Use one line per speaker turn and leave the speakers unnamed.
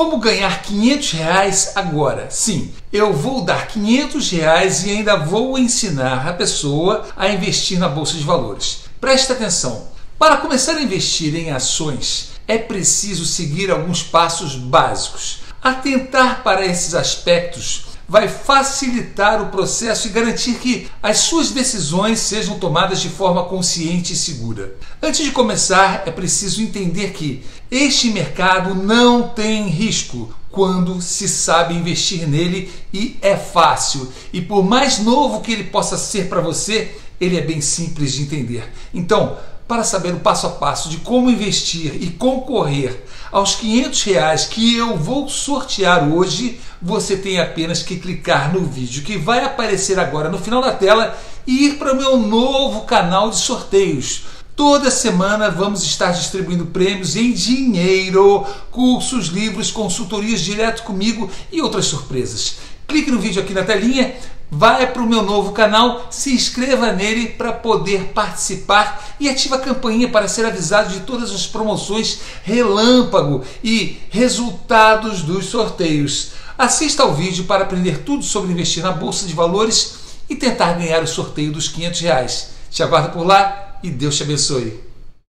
Como ganhar 500 reais agora? Sim, eu vou dar 500 reais e ainda vou ensinar a pessoa a investir na bolsa de valores. Preste atenção. Para começar a investir em ações, é preciso seguir alguns passos básicos. Atentar para esses aspectos vai facilitar o processo e garantir que as suas decisões sejam tomadas de forma consciente e segura. Antes de começar, é preciso entender que este mercado não tem risco quando se sabe investir nele e é fácil. E por mais novo que ele possa ser para você, ele é bem simples de entender. Então, para saber o passo a passo de como investir e concorrer aos 500 reais que eu vou sortear hoje, você tem apenas que clicar no vídeo que vai aparecer agora no final da tela e ir para o meu novo canal de sorteios. Toda semana vamos estar distribuindo prêmios em dinheiro, cursos, livros, consultorias direto comigo e outras surpresas. Clique no vídeo aqui na telinha, vai para o meu novo canal, se inscreva nele para poder participar e ative a campainha para ser avisado de todas as promoções relâmpago e resultados dos sorteios. Assista ao vídeo para aprender tudo sobre investir na bolsa de valores e tentar ganhar o sorteio dos 500 reais. Te aguardo por lá e Deus te abençoe.